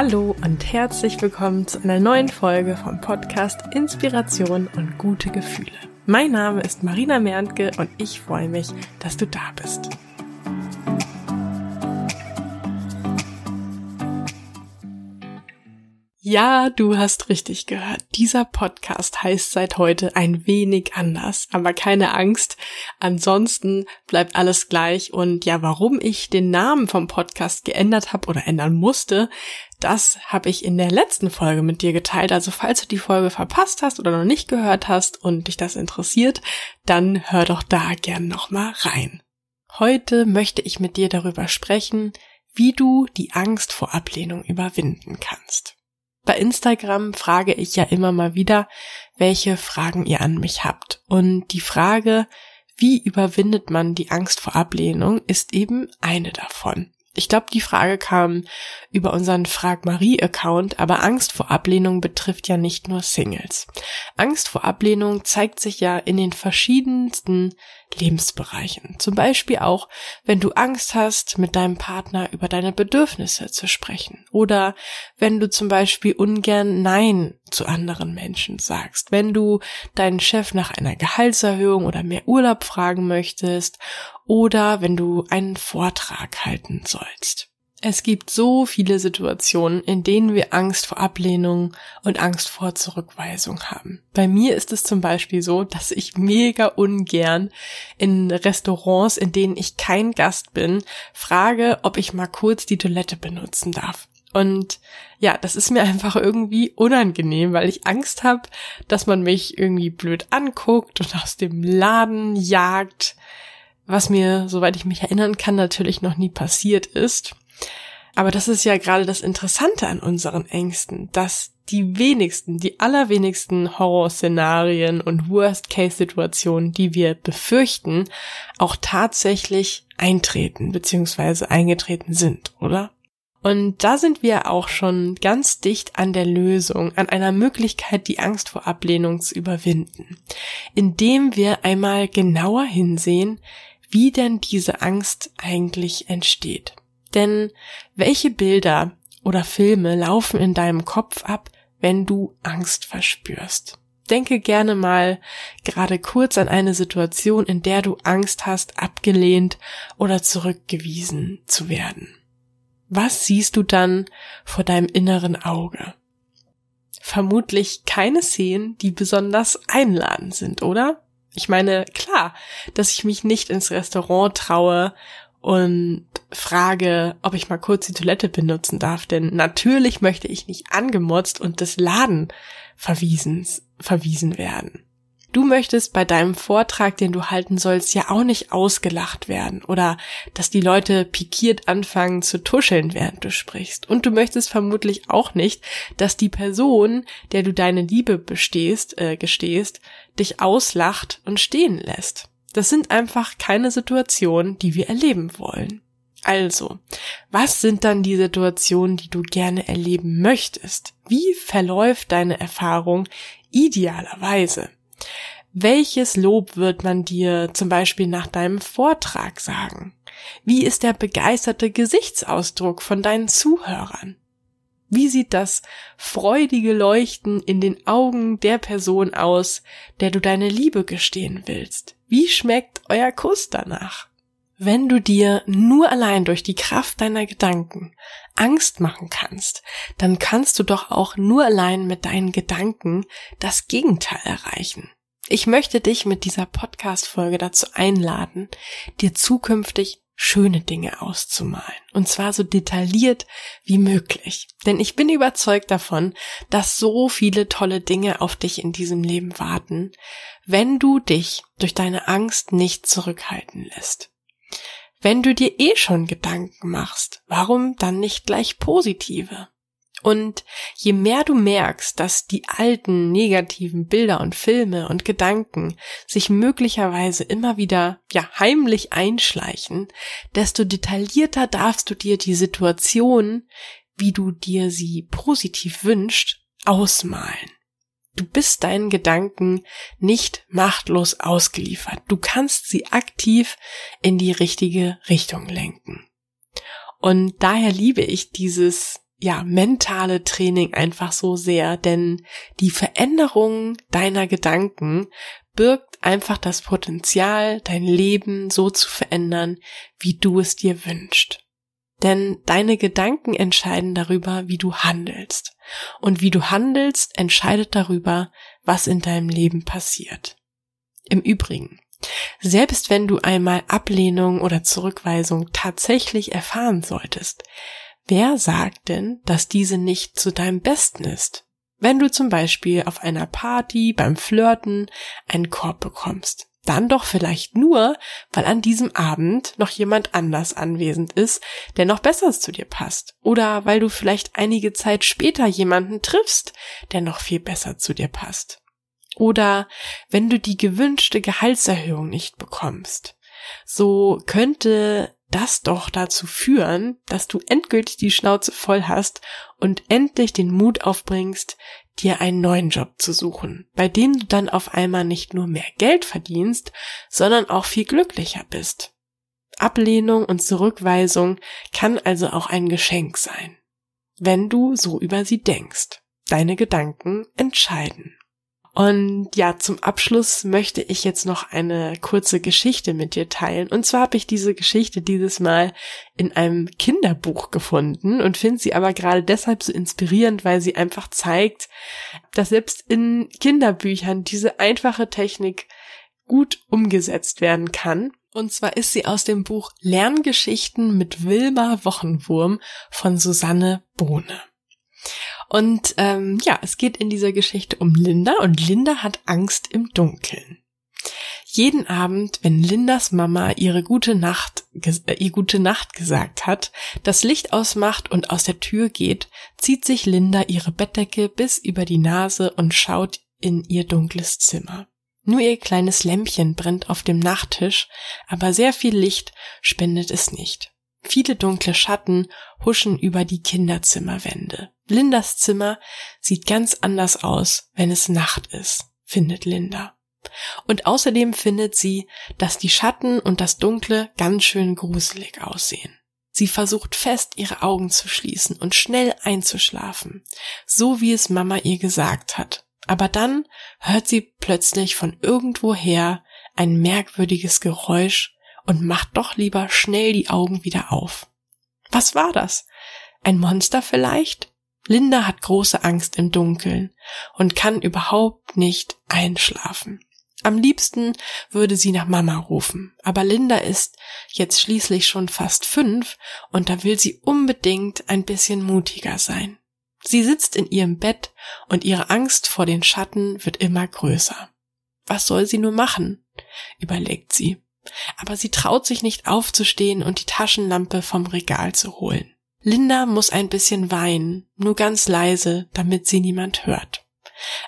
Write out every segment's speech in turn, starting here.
Hallo und herzlich willkommen zu einer neuen Folge vom Podcast Inspiration und gute Gefühle. Mein Name ist Marina Merntke und ich freue mich, dass du da bist. Ja, du hast richtig gehört. Dieser Podcast heißt seit heute ein wenig anders. Aber keine Angst. Ansonsten bleibt alles gleich. Und ja, warum ich den Namen vom Podcast geändert habe oder ändern musste, das habe ich in der letzten Folge mit dir geteilt. Also falls du die Folge verpasst hast oder noch nicht gehört hast und dich das interessiert, dann hör doch da gern nochmal rein. Heute möchte ich mit dir darüber sprechen, wie du die Angst vor Ablehnung überwinden kannst. Bei Instagram frage ich ja immer mal wieder, welche Fragen ihr an mich habt. Und die Frage, wie überwindet man die Angst vor Ablehnung, ist eben eine davon. Ich glaube, die Frage kam über unseren Frag Marie Account, aber Angst vor Ablehnung betrifft ja nicht nur Singles. Angst vor Ablehnung zeigt sich ja in den verschiedensten Lebensbereichen. Zum Beispiel auch, wenn du Angst hast, mit deinem Partner über deine Bedürfnisse zu sprechen. Oder wenn du zum Beispiel ungern Nein zu anderen Menschen sagst. Wenn du deinen Chef nach einer Gehaltserhöhung oder mehr Urlaub fragen möchtest. Oder wenn du einen Vortrag halten sollst. Es gibt so viele Situationen, in denen wir Angst vor Ablehnung und Angst vor Zurückweisung haben. Bei mir ist es zum Beispiel so, dass ich mega ungern in Restaurants, in denen ich kein Gast bin, frage, ob ich mal kurz die Toilette benutzen darf. Und ja, das ist mir einfach irgendwie unangenehm, weil ich Angst habe, dass man mich irgendwie blöd anguckt und aus dem Laden jagt, was mir, soweit ich mich erinnern kann, natürlich noch nie passiert ist. Aber das ist ja gerade das Interessante an unseren Ängsten, dass die wenigsten, die allerwenigsten Horrorszenarien und Worst-Case-Situationen, die wir befürchten, auch tatsächlich eintreten bzw. eingetreten sind, oder? Und da sind wir auch schon ganz dicht an der Lösung, an einer Möglichkeit, die Angst vor Ablehnung zu überwinden, indem wir einmal genauer hinsehen, wie denn diese Angst eigentlich entsteht. Denn welche Bilder oder Filme laufen in deinem Kopf ab, wenn du Angst verspürst? Denke gerne mal gerade kurz an eine Situation, in der du Angst hast, abgelehnt oder zurückgewiesen zu werden. Was siehst du dann vor deinem inneren Auge? Vermutlich keine Szenen, die besonders einladend sind, oder? Ich meine, klar, dass ich mich nicht ins Restaurant traue und frage, ob ich mal kurz die Toilette benutzen darf, denn natürlich möchte ich nicht angemotzt und des Laden verwiesen, verwiesen werden. Du möchtest bei deinem Vortrag, den du halten sollst, ja auch nicht ausgelacht werden oder dass die Leute pikiert anfangen zu tuscheln, während du sprichst. Und du möchtest vermutlich auch nicht, dass die Person, der du deine Liebe bestehst, äh, gestehst, dich auslacht und stehen lässt. Das sind einfach keine Situationen, die wir erleben wollen. Also, was sind dann die Situationen, die du gerne erleben möchtest? Wie verläuft deine Erfahrung idealerweise? Welches Lob wird man dir zum Beispiel nach deinem Vortrag sagen? Wie ist der begeisterte Gesichtsausdruck von deinen Zuhörern? Wie sieht das freudige Leuchten in den Augen der Person aus, der du deine Liebe gestehen willst? Wie schmeckt euer Kuss danach? Wenn du dir nur allein durch die Kraft deiner Gedanken Angst machen kannst, dann kannst du doch auch nur allein mit deinen Gedanken das Gegenteil erreichen. Ich möchte dich mit dieser Podcast-Folge dazu einladen, dir zukünftig schöne Dinge auszumalen. Und zwar so detailliert wie möglich. Denn ich bin überzeugt davon, dass so viele tolle Dinge auf dich in diesem Leben warten, wenn du dich durch deine Angst nicht zurückhalten lässt. Wenn du dir eh schon Gedanken machst, warum dann nicht gleich positive? Und je mehr du merkst, dass die alten negativen Bilder und Filme und Gedanken sich möglicherweise immer wieder, ja, heimlich einschleichen, desto detaillierter darfst du dir die Situation, wie du dir sie positiv wünscht, ausmalen. Du bist deinen Gedanken nicht machtlos ausgeliefert. Du kannst sie aktiv in die richtige Richtung lenken. Und daher liebe ich dieses ja, mentale Training einfach so sehr, denn die Veränderung deiner Gedanken birgt einfach das Potenzial, dein Leben so zu verändern, wie du es dir wünschst. Denn deine Gedanken entscheiden darüber, wie du handelst. Und wie du handelst, entscheidet darüber, was in deinem Leben passiert. Im Übrigen, selbst wenn du einmal Ablehnung oder Zurückweisung tatsächlich erfahren solltest, wer sagt denn, dass diese nicht zu deinem Besten ist? Wenn du zum Beispiel auf einer Party beim Flirten einen Korb bekommst, dann doch vielleicht nur, weil an diesem Abend noch jemand anders anwesend ist, der noch besser zu dir passt. Oder weil du vielleicht einige Zeit später jemanden triffst, der noch viel besser zu dir passt. Oder wenn du die gewünschte Gehaltserhöhung nicht bekommst. So könnte das doch dazu führen, dass du endgültig die Schnauze voll hast und endlich den Mut aufbringst, dir einen neuen Job zu suchen, bei dem du dann auf einmal nicht nur mehr Geld verdienst, sondern auch viel glücklicher bist. Ablehnung und Zurückweisung kann also auch ein Geschenk sein, wenn du so über sie denkst. Deine Gedanken entscheiden. Und ja, zum Abschluss möchte ich jetzt noch eine kurze Geschichte mit dir teilen. Und zwar habe ich diese Geschichte dieses Mal in einem Kinderbuch gefunden und finde sie aber gerade deshalb so inspirierend, weil sie einfach zeigt, dass selbst in Kinderbüchern diese einfache Technik gut umgesetzt werden kann. Und zwar ist sie aus dem Buch Lerngeschichten mit Wilma Wochenwurm von Susanne Bohne. Und ähm, ja, es geht in dieser Geschichte um Linda und Linda hat Angst im Dunkeln. Jeden Abend, wenn Lindas Mama ihre gute Nacht, äh, ihr gute Nacht gesagt hat, das Licht ausmacht und aus der Tür geht, zieht sich Linda ihre Bettdecke bis über die Nase und schaut in ihr dunkles Zimmer. Nur ihr kleines Lämpchen brennt auf dem Nachttisch, aber sehr viel Licht spendet es nicht. Viele dunkle Schatten huschen über die Kinderzimmerwände. Lindas Zimmer sieht ganz anders aus, wenn es Nacht ist, findet Linda. Und außerdem findet sie, dass die Schatten und das Dunkle ganz schön gruselig aussehen. Sie versucht fest, ihre Augen zu schließen und schnell einzuschlafen, so wie es Mama ihr gesagt hat. Aber dann hört sie plötzlich von irgendwoher ein merkwürdiges Geräusch und macht doch lieber schnell die Augen wieder auf. Was war das? Ein Monster vielleicht? Linda hat große Angst im Dunkeln und kann überhaupt nicht einschlafen. Am liebsten würde sie nach Mama rufen, aber Linda ist jetzt schließlich schon fast fünf und da will sie unbedingt ein bisschen mutiger sein. Sie sitzt in ihrem Bett und ihre Angst vor den Schatten wird immer größer. Was soll sie nur machen? überlegt sie. Aber sie traut sich nicht aufzustehen und die Taschenlampe vom Regal zu holen. Linda muss ein bisschen weinen, nur ganz leise, damit sie niemand hört.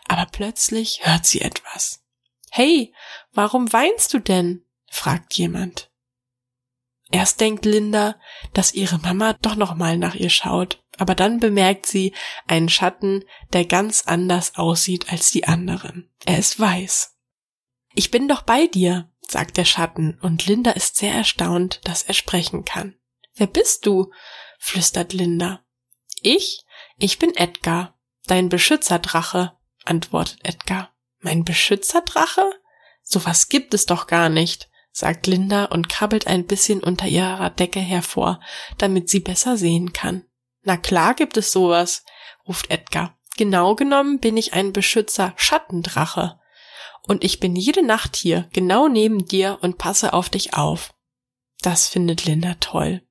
Aber plötzlich hört sie etwas. Hey, warum weinst du denn? fragt jemand. Erst denkt Linda, dass ihre Mama doch noch mal nach ihr schaut, aber dann bemerkt sie einen Schatten, der ganz anders aussieht als die anderen. Er ist weiß. Ich bin doch bei dir, sagt der Schatten, und Linda ist sehr erstaunt, dass er sprechen kann. Wer bist du? Flüstert Linda. Ich? Ich bin Edgar, dein Beschützerdrache, antwortet Edgar. Mein Beschützerdrache? So was gibt es doch gar nicht, sagt Linda und krabbelt ein bisschen unter ihrer Decke hervor, damit sie besser sehen kann. Na klar gibt es sowas, ruft Edgar. Genau genommen bin ich ein Beschützer Schattendrache. Und ich bin jede Nacht hier, genau neben dir und passe auf dich auf. Das findet Linda toll.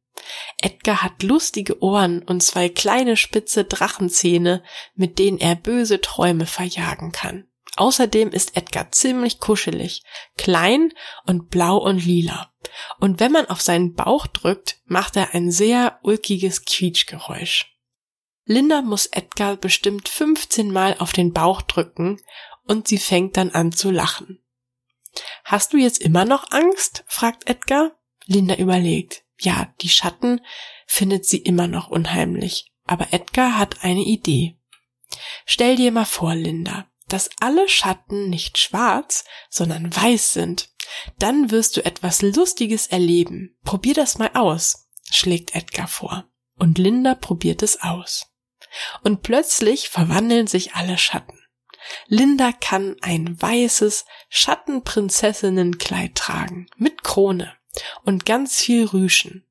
Edgar hat lustige Ohren und zwei kleine spitze Drachenzähne, mit denen er böse Träume verjagen kann. Außerdem ist Edgar ziemlich kuschelig, klein und blau und lila. Und wenn man auf seinen Bauch drückt, macht er ein sehr ulkiges Quietschgeräusch. Linda muss Edgar bestimmt 15 Mal auf den Bauch drücken und sie fängt dann an zu lachen. Hast du jetzt immer noch Angst? fragt Edgar. Linda überlegt ja, die Schatten findet sie immer noch unheimlich. Aber Edgar hat eine Idee. Stell dir mal vor, Linda, dass alle Schatten nicht schwarz, sondern weiß sind. Dann wirst du etwas Lustiges erleben. Probier das mal aus, schlägt Edgar vor. Und Linda probiert es aus. Und plötzlich verwandeln sich alle Schatten. Linda kann ein weißes Schattenprinzessinnenkleid tragen mit Krone und ganz viel Rüschen.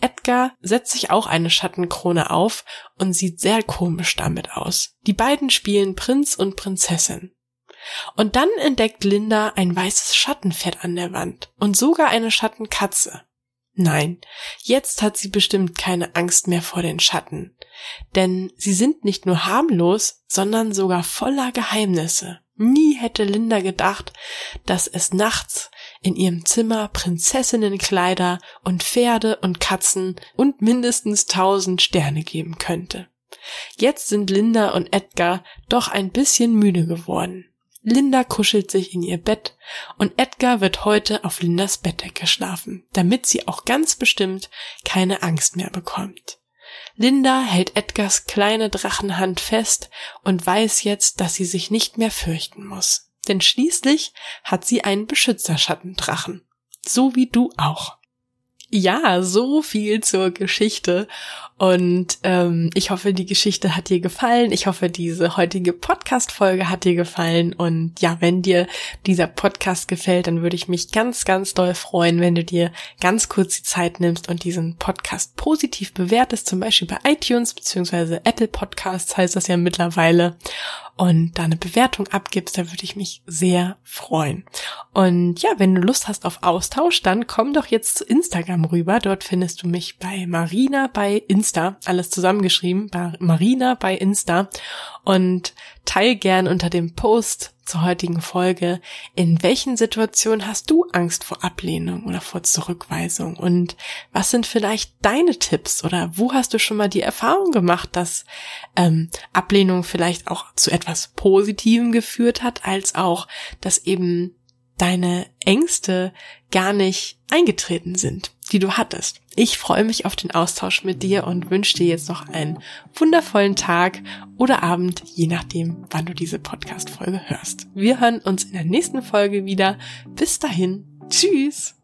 Edgar setzt sich auch eine Schattenkrone auf und sieht sehr komisch damit aus. Die beiden spielen Prinz und Prinzessin. Und dann entdeckt Linda ein weißes Schattenpferd an der Wand und sogar eine Schattenkatze. Nein, jetzt hat sie bestimmt keine Angst mehr vor den Schatten, denn sie sind nicht nur harmlos, sondern sogar voller Geheimnisse. Nie hätte Linda gedacht, dass es nachts in ihrem Zimmer Prinzessinnenkleider und Pferde und Katzen und mindestens tausend Sterne geben könnte. Jetzt sind Linda und Edgar doch ein bisschen müde geworden. Linda kuschelt sich in ihr Bett und Edgar wird heute auf Lindas Bettdecke schlafen, damit sie auch ganz bestimmt keine Angst mehr bekommt. Linda hält Edgars kleine Drachenhand fest und weiß jetzt, dass sie sich nicht mehr fürchten muss. Denn schließlich hat sie einen Beschützerschattendrachen. So wie du auch. Ja, so viel zur Geschichte. Und ähm, ich hoffe, die Geschichte hat dir gefallen. Ich hoffe, diese heutige Podcast-Folge hat dir gefallen. Und ja, wenn dir dieser Podcast gefällt, dann würde ich mich ganz, ganz doll freuen, wenn du dir ganz kurz die Zeit nimmst und diesen Podcast positiv bewertest, zum Beispiel bei iTunes beziehungsweise Apple Podcasts heißt das ja mittlerweile und da eine Bewertung abgibst, da würde ich mich sehr freuen. Und ja, wenn du Lust hast auf Austausch, dann komm doch jetzt zu Instagram rüber. Dort findest du mich bei Marina bei Insta, alles zusammengeschrieben, bei Marina bei Insta und teil gern unter dem Post zur heutigen Folge, in welchen Situationen hast du Angst vor Ablehnung oder vor Zurückweisung? Und was sind vielleicht deine Tipps? Oder wo hast du schon mal die Erfahrung gemacht, dass ähm, Ablehnung vielleicht auch zu etwas Positivem geführt hat, als auch, dass eben deine Ängste gar nicht eingetreten sind, die du hattest. Ich freue mich auf den Austausch mit dir und wünsche dir jetzt noch einen wundervollen Tag oder Abend, je nachdem, wann du diese Podcast-Folge hörst. Wir hören uns in der nächsten Folge wieder. Bis dahin. Tschüss.